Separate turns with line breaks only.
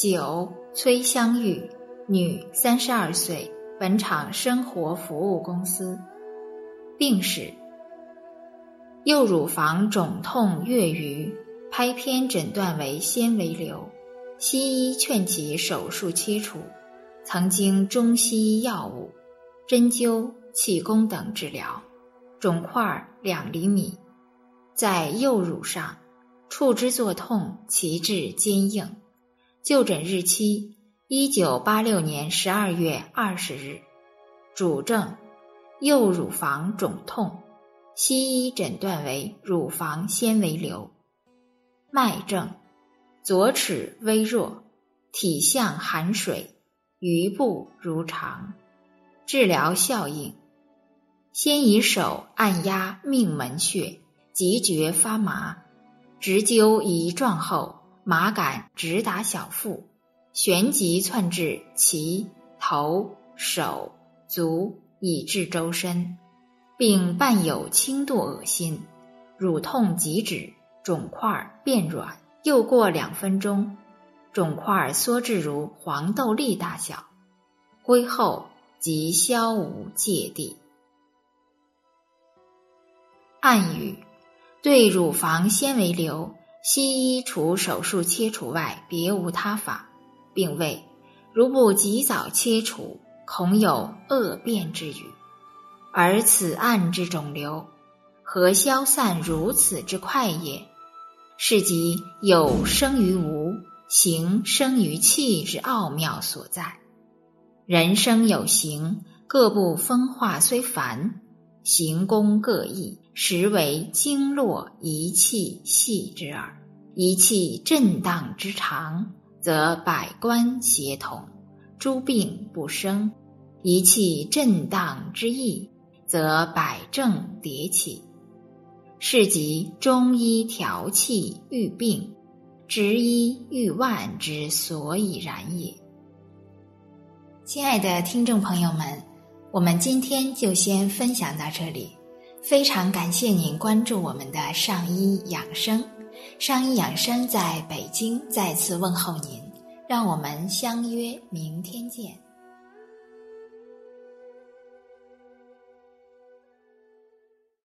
九。崔香玉，女，三十二岁，本厂生活服务公司。病史：右乳房肿痛月余，拍片诊断为纤维瘤，西医劝其手术切除，曾经中西医药物、针灸、气功等治疗，肿块两厘米，在右乳上，触之作痛，其质坚硬。就诊日期：一九八六年十二月二十日。主症：右乳房肿痛，西医诊断为乳房纤维瘤。脉症：左齿微弱，体相含水，余部如常。治疗效应：先以手按压命门穴，即觉发麻，直灸一状后。麻感直达小腹，旋即窜至脐、头、手、足，以至周身，并伴有轻度恶心，乳痛即止，肿块变软。又过两分钟，肿块缩至如黄豆粒大小，归后即消无芥蒂。暗语：对乳房纤维瘤。西医除手术切除外，别无他法，并谓：如不及早切除，恐有恶变之虞。而此案之肿瘤，何消散如此之快也？是即有生于无，形生于气之奥妙所在。人生有形，各部分化虽繁，行功各异。实为经络一气系之耳，一气震荡之长，则百官协同，诸病不生；一气震荡之易，则百症迭起。是即中医调气愈病，执医愈万之所以然也。亲爱的听众朋友们，我们今天就先分享到这里。非常感谢您关注我们的上医养生，上医养生在北京再次问候您，让我们相约明天见。